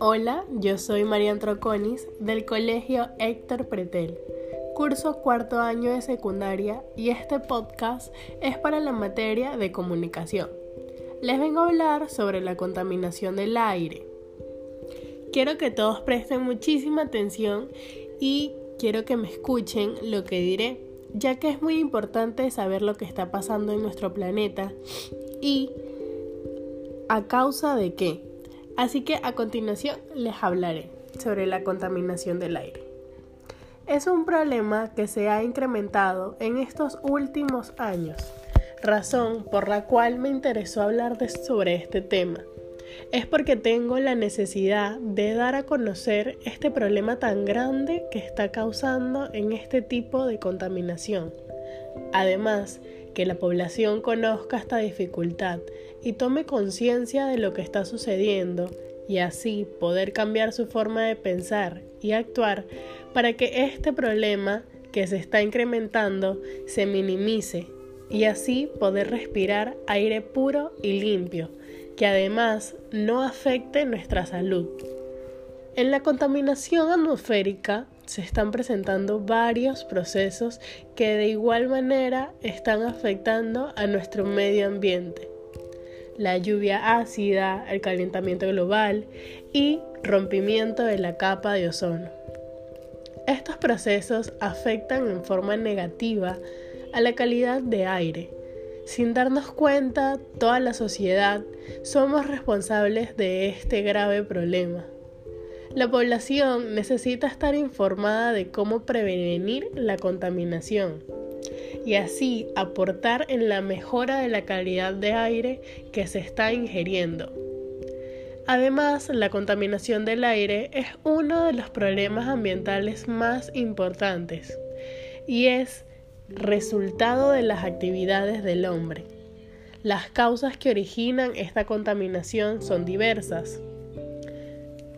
Hola, yo soy Marian Troconis del Colegio Héctor Pretel, curso cuarto año de secundaria y este podcast es para la materia de comunicación. Les vengo a hablar sobre la contaminación del aire. Quiero que todos presten muchísima atención y quiero que me escuchen lo que diré, ya que es muy importante saber lo que está pasando en nuestro planeta y a causa de qué. Así que a continuación les hablaré sobre la contaminación del aire. Es un problema que se ha incrementado en estos últimos años, razón por la cual me interesó hablar sobre este tema. Es porque tengo la necesidad de dar a conocer este problema tan grande que está causando en este tipo de contaminación. Además, que la población conozca esta dificultad y tome conciencia de lo que está sucediendo y así poder cambiar su forma de pensar y actuar para que este problema que se está incrementando se minimice y así poder respirar aire puro y limpio, que además no afecte nuestra salud. En la contaminación atmosférica se están presentando varios procesos que de igual manera están afectando a nuestro medio ambiente. La lluvia ácida, el calentamiento global y rompimiento de la capa de ozono. Estos procesos afectan en forma negativa a la calidad de aire. Sin darnos cuenta, toda la sociedad somos responsables de este grave problema. La población necesita estar informada de cómo prevenir la contaminación y así aportar en la mejora de la calidad de aire que se está ingiriendo. Además, la contaminación del aire es uno de los problemas ambientales más importantes y es resultado de las actividades del hombre. Las causas que originan esta contaminación son diversas,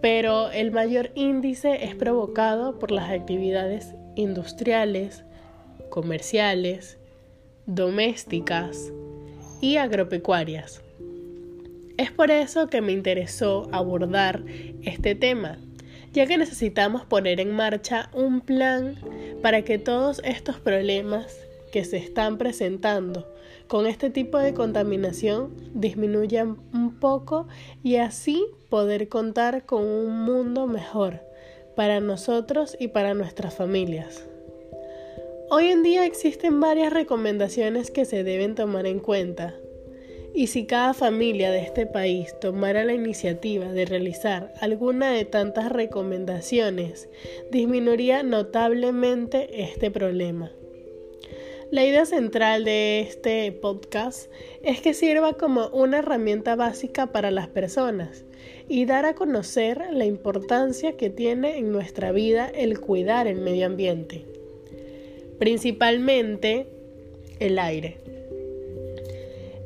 pero el mayor índice es provocado por las actividades industriales, comerciales, domésticas y agropecuarias. Es por eso que me interesó abordar este tema, ya que necesitamos poner en marcha un plan para que todos estos problemas que se están presentando con este tipo de contaminación disminuyan un poco y así poder contar con un mundo mejor para nosotros y para nuestras familias. Hoy en día existen varias recomendaciones que se deben tomar en cuenta. Y si cada familia de este país tomara la iniciativa de realizar alguna de tantas recomendaciones, disminuiría notablemente este problema. La idea central de este podcast es que sirva como una herramienta básica para las personas y dar a conocer la importancia que tiene en nuestra vida el cuidar el medio ambiente, principalmente el aire.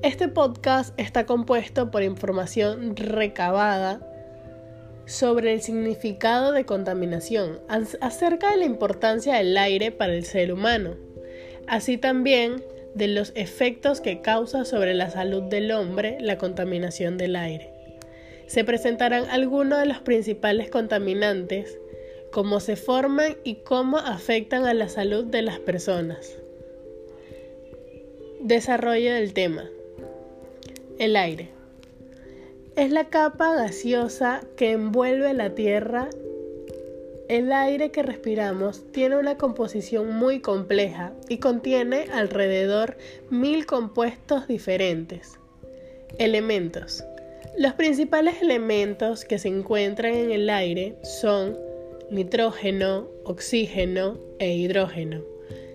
Este podcast está compuesto por información recabada sobre el significado de contaminación, acerca de la importancia del aire para el ser humano así también de los efectos que causa sobre la salud del hombre la contaminación del aire. Se presentarán algunos de los principales contaminantes, cómo se forman y cómo afectan a la salud de las personas. Desarrollo del tema. El aire. Es la capa gaseosa que envuelve la Tierra el aire que respiramos tiene una composición muy compleja y contiene alrededor mil compuestos diferentes. Elementos. Los principales elementos que se encuentran en el aire son nitrógeno, oxígeno e hidrógeno.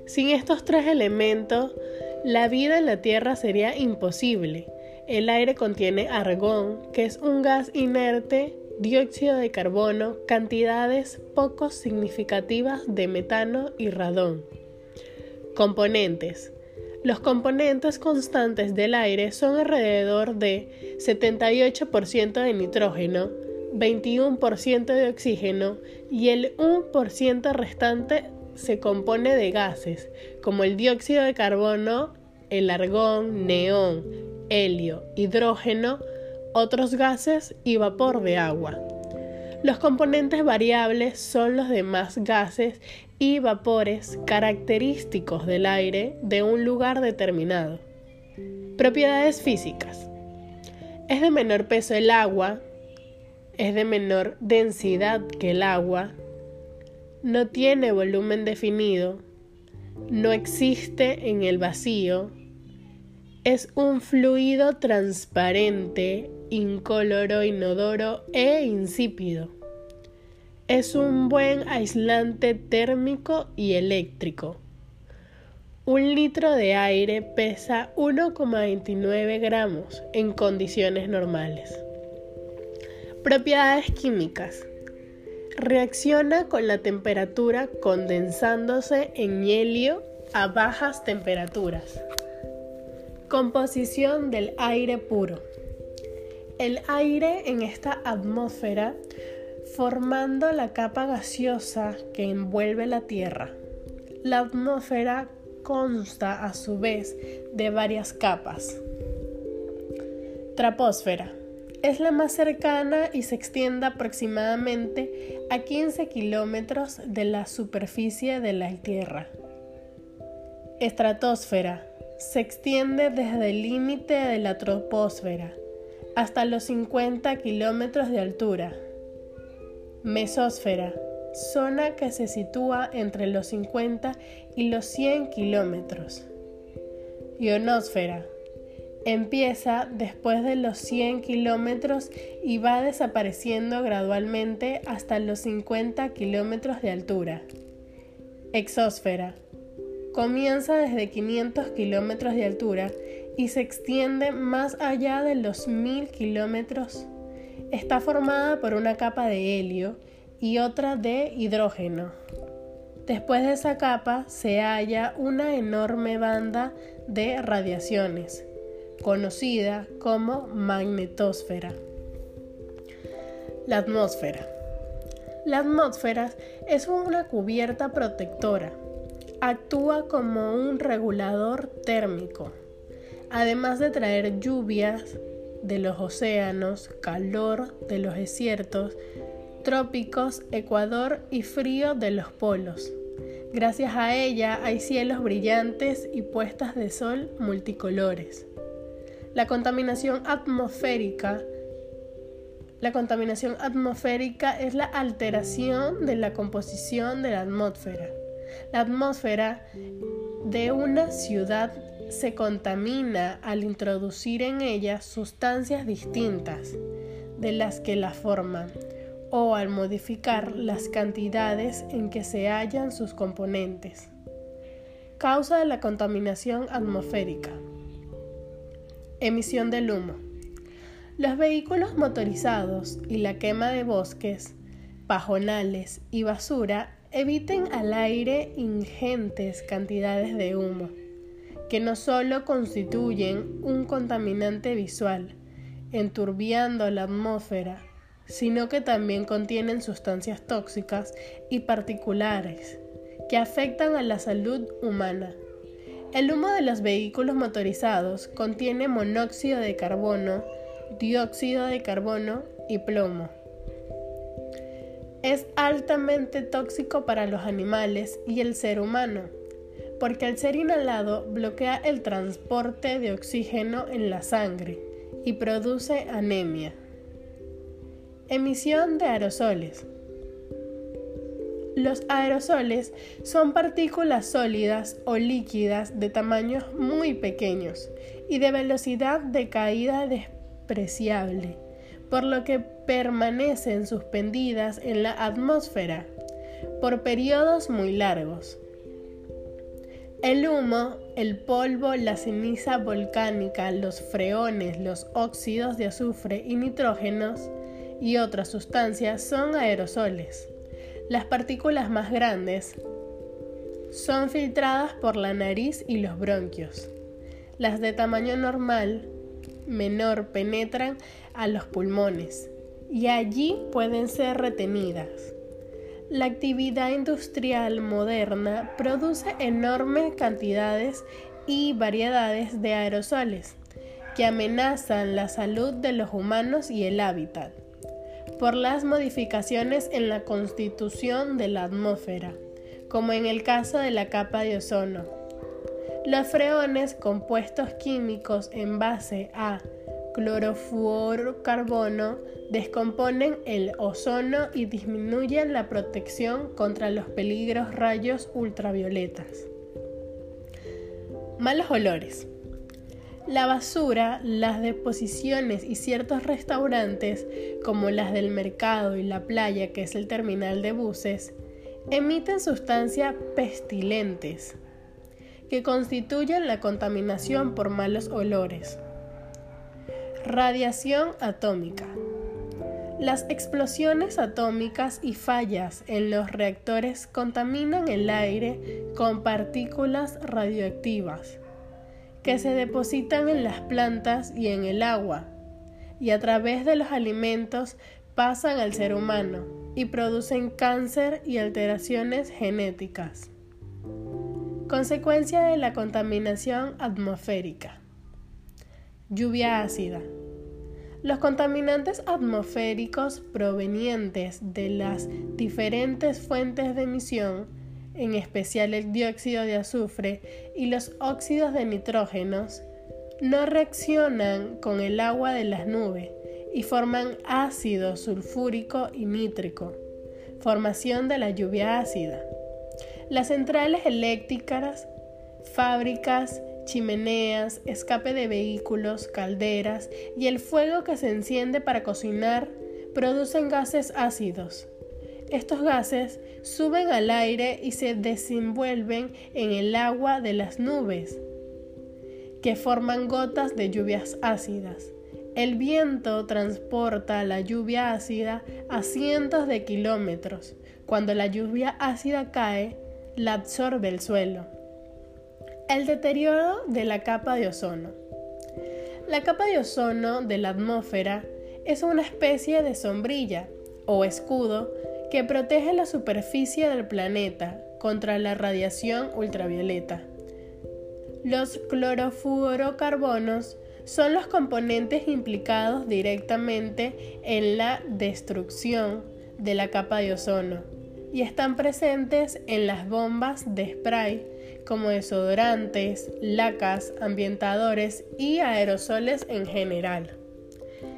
Sin estos tres elementos, la vida en la Tierra sería imposible. El aire contiene argón, que es un gas inerte dióxido de carbono, cantidades poco significativas de metano y radón. Componentes. Los componentes constantes del aire son alrededor de 78% de nitrógeno, 21% de oxígeno y el 1% restante se compone de gases como el dióxido de carbono, el argón, neón, helio, hidrógeno, otros gases y vapor de agua. Los componentes variables son los demás gases y vapores característicos del aire de un lugar determinado. Propiedades físicas. Es de menor peso el agua, es de menor densidad que el agua, no tiene volumen definido, no existe en el vacío, es un fluido transparente, incoloro, inodoro e insípido. Es un buen aislante térmico y eléctrico. Un litro de aire pesa 1,29 gramos en condiciones normales. Propiedades químicas. Reacciona con la temperatura condensándose en helio a bajas temperaturas. Composición del aire puro. El aire en esta atmósfera formando la capa gaseosa que envuelve la Tierra. La atmósfera consta a su vez de varias capas. Traposfera. Es la más cercana y se extiende aproximadamente a 15 kilómetros de la superficie de la Tierra. Estratosfera. Se extiende desde el límite de la troposfera hasta los 50 kilómetros de altura. Mesósfera zona que se sitúa entre los 50 y los 100 kilómetros. Ionosfera. Empieza después de los 100 kilómetros y va desapareciendo gradualmente hasta los 50 kilómetros de altura. Exósfera. Comienza desde 500 kilómetros de altura y se extiende más allá de los 1000 kilómetros. Está formada por una capa de helio y otra de hidrógeno. Después de esa capa se halla una enorme banda de radiaciones, conocida como magnetosfera. La atmósfera. La atmósfera es una cubierta protectora. Actúa como un regulador térmico, además de traer lluvias de los océanos, calor de los desiertos, trópicos, Ecuador y frío de los polos. Gracias a ella hay cielos brillantes y puestas de sol multicolores. La contaminación atmosférica la contaminación atmosférica es la alteración de la composición de la atmósfera. La atmósfera de una ciudad se contamina al introducir en ella sustancias distintas de las que la forman o al modificar las cantidades en que se hallan sus componentes. Causa de la contaminación atmosférica. Emisión del humo. Los vehículos motorizados y la quema de bosques, pajonales y basura eviten al aire ingentes cantidades de humo, que no solo constituyen un contaminante visual, enturbiando la atmósfera, sino que también contienen sustancias tóxicas y particulares que afectan a la salud humana. El humo de los vehículos motorizados contiene monóxido de carbono, dióxido de carbono y plomo. Es altamente tóxico para los animales y el ser humano, porque al ser inhalado bloquea el transporte de oxígeno en la sangre y produce anemia. Emisión de aerosoles. Los aerosoles son partículas sólidas o líquidas de tamaños muy pequeños y de velocidad de caída despreciable, por lo que permanecen suspendidas en la atmósfera por periodos muy largos. El humo, el polvo, la ceniza volcánica, los freones, los óxidos de azufre y nitrógenos y otras sustancias son aerosoles. Las partículas más grandes son filtradas por la nariz y los bronquios. Las de tamaño normal, menor, penetran a los pulmones y allí pueden ser retenidas. La actividad industrial moderna produce enormes cantidades y variedades de aerosoles que amenazan la salud de los humanos y el hábitat por las modificaciones en la constitución de la atmósfera, como en el caso de la capa de ozono. Los freones, compuestos químicos en base a clorofluorocarbono, descomponen el ozono y disminuyen la protección contra los peligros rayos ultravioletas. Malos olores. La basura, las deposiciones y ciertos restaurantes, como las del mercado y la playa, que es el terminal de buses, emiten sustancias pestilentes que constituyen la contaminación por malos olores. Radiación atómica. Las explosiones atómicas y fallas en los reactores contaminan el aire con partículas radioactivas que se depositan en las plantas y en el agua, y a través de los alimentos pasan al ser humano y producen cáncer y alteraciones genéticas. Consecuencia de la contaminación atmosférica. Lluvia ácida. Los contaminantes atmosféricos provenientes de las diferentes fuentes de emisión en especial el dióxido de azufre y los óxidos de nitrógenos, no reaccionan con el agua de las nubes y forman ácido sulfúrico y nítrico, formación de la lluvia ácida. Las centrales eléctricas, fábricas, chimeneas, escape de vehículos, calderas y el fuego que se enciende para cocinar producen gases ácidos estos gases suben al aire y se desenvuelven en el agua de las nubes, que forman gotas de lluvias ácidas. El viento transporta la lluvia ácida a cientos de kilómetros. Cuando la lluvia ácida cae, la absorbe el suelo. El deterioro de la capa de ozono. La capa de ozono de la atmósfera es una especie de sombrilla o escudo que protege la superficie del planeta contra la radiación ultravioleta. Los clorofluorocarbonos son los componentes implicados directamente en la destrucción de la capa de ozono y están presentes en las bombas de spray como desodorantes, lacas, ambientadores y aerosoles en general.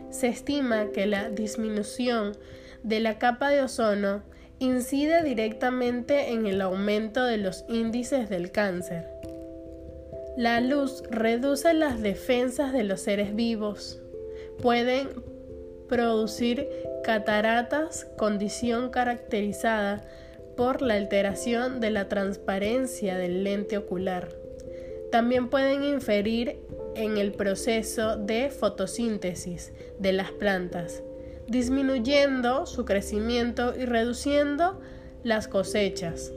Se estima que la disminución de la capa de ozono incide directamente en el aumento de los índices del cáncer. La luz reduce las defensas de los seres vivos. Pueden producir cataratas, condición caracterizada por la alteración de la transparencia del lente ocular. También pueden inferir en el proceso de fotosíntesis de las plantas, disminuyendo su crecimiento y reduciendo las cosechas.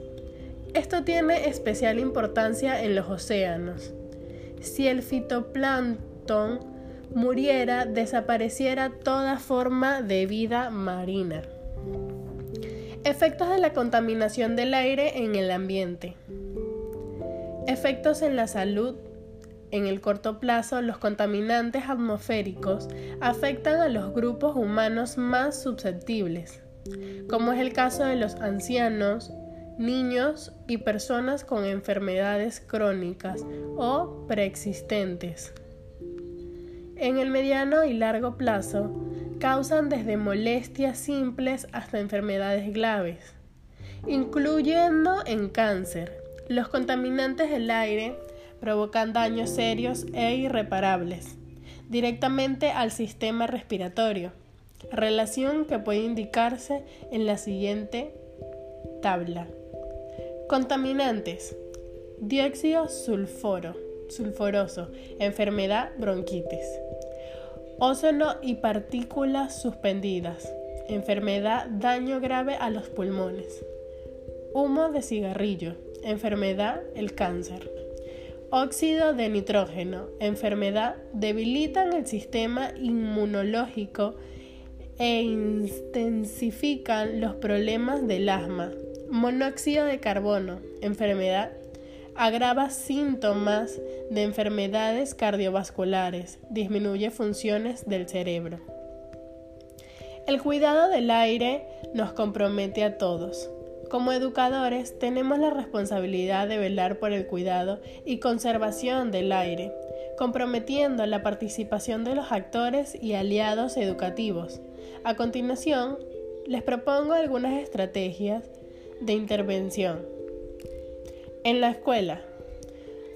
Esto tiene especial importancia en los océanos. Si el fitoplancton muriera, desapareciera toda forma de vida marina. Efectos de la contaminación del aire en el ambiente. Efectos en la salud en el corto plazo, los contaminantes atmosféricos afectan a los grupos humanos más susceptibles, como es el caso de los ancianos, niños y personas con enfermedades crónicas o preexistentes. En el mediano y largo plazo, causan desde molestias simples hasta enfermedades graves, incluyendo en cáncer. Los contaminantes del aire provocan daños serios e irreparables directamente al sistema respiratorio, relación que puede indicarse en la siguiente tabla. Contaminantes. Dióxido sulfuro, sulfuroso, enfermedad bronquitis. Ózono y partículas suspendidas, enfermedad daño grave a los pulmones. Humo de cigarrillo, enfermedad el cáncer. Óxido de nitrógeno, enfermedad, debilitan el sistema inmunológico e intensifican los problemas del asma. Monóxido de carbono, enfermedad, agrava síntomas de enfermedades cardiovasculares, disminuye funciones del cerebro. El cuidado del aire nos compromete a todos. Como educadores tenemos la responsabilidad de velar por el cuidado y conservación del aire, comprometiendo la participación de los actores y aliados educativos. A continuación, les propongo algunas estrategias de intervención. En la escuela,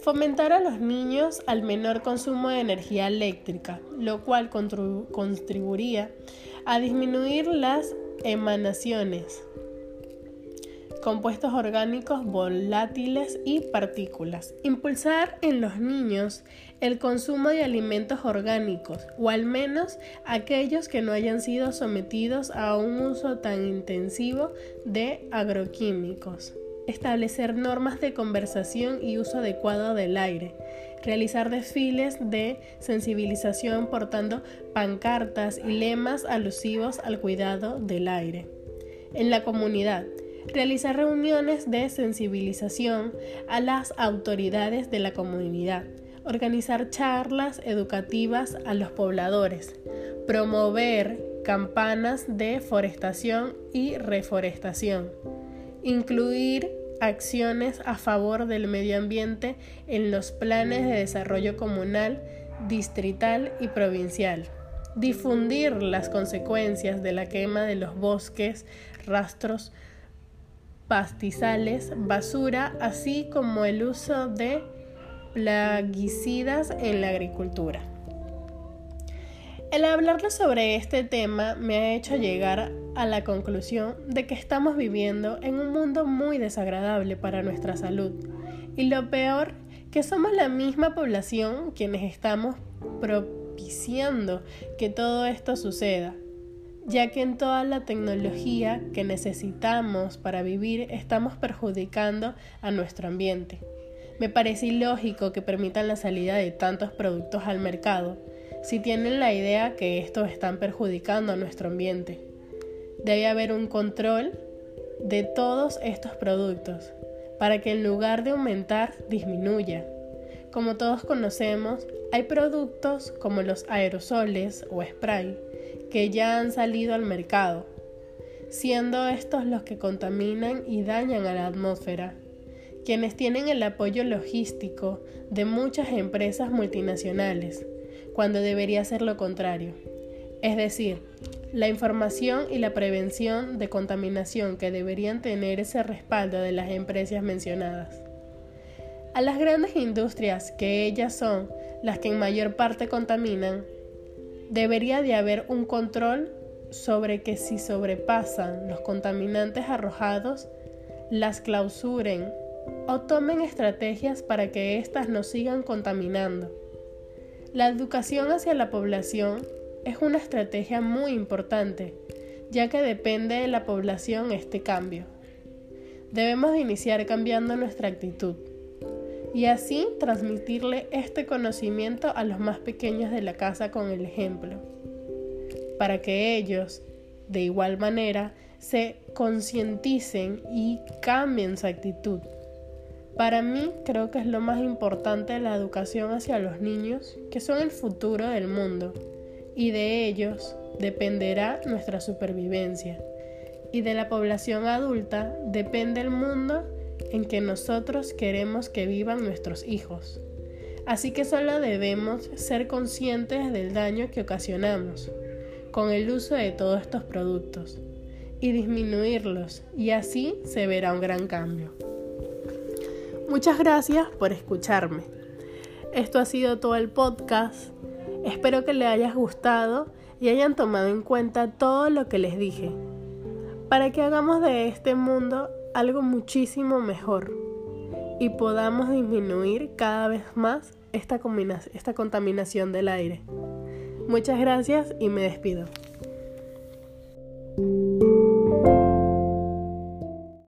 fomentar a los niños al menor consumo de energía eléctrica, lo cual contribuiría a disminuir las emanaciones, compuestos orgánicos volátiles y partículas. Impulsar en los niños el consumo de alimentos orgánicos, o al menos aquellos que no hayan sido sometidos a un uso tan intensivo de agroquímicos establecer normas de conversación y uso adecuado del aire, realizar desfiles de sensibilización portando pancartas y lemas alusivos al cuidado del aire. En la comunidad, realizar reuniones de sensibilización a las autoridades de la comunidad, organizar charlas educativas a los pobladores, promover campanas de forestación y reforestación incluir acciones a favor del medio ambiente en los planes de desarrollo comunal, distrital y provincial, difundir las consecuencias de la quema de los bosques, rastros, pastizales, basura, así como el uso de plaguicidas en la agricultura. El hablarles sobre este tema me ha hecho llegar a la conclusión de que estamos viviendo en un mundo muy desagradable para nuestra salud. Y lo peor, que somos la misma población quienes estamos propiciando que todo esto suceda, ya que en toda la tecnología que necesitamos para vivir estamos perjudicando a nuestro ambiente. Me parece ilógico que permitan la salida de tantos productos al mercado si tienen la idea que estos están perjudicando a nuestro ambiente. Debe haber un control de todos estos productos para que en lugar de aumentar disminuya. Como todos conocemos, hay productos como los aerosoles o spray que ya han salido al mercado, siendo estos los que contaminan y dañan a la atmósfera, quienes tienen el apoyo logístico de muchas empresas multinacionales cuando debería ser lo contrario. Es decir, la información y la prevención de contaminación que deberían tener ese respaldo de las empresas mencionadas. A las grandes industrias, que ellas son las que en mayor parte contaminan, debería de haber un control sobre que si sobrepasan los contaminantes arrojados, las clausuren o tomen estrategias para que éstas no sigan contaminando. La educación hacia la población es una estrategia muy importante, ya que depende de la población este cambio. Debemos iniciar cambiando nuestra actitud y así transmitirle este conocimiento a los más pequeños de la casa con el ejemplo, para que ellos, de igual manera, se concienticen y cambien su actitud. Para mí creo que es lo más importante la educación hacia los niños, que son el futuro del mundo, y de ellos dependerá nuestra supervivencia. Y de la población adulta depende el mundo en que nosotros queremos que vivan nuestros hijos. Así que solo debemos ser conscientes del daño que ocasionamos con el uso de todos estos productos y disminuirlos y así se verá un gran cambio. Muchas gracias por escucharme. Esto ha sido todo el podcast. Espero que les haya gustado y hayan tomado en cuenta todo lo que les dije, para que hagamos de este mundo algo muchísimo mejor y podamos disminuir cada vez más esta, esta contaminación del aire. Muchas gracias y me despido.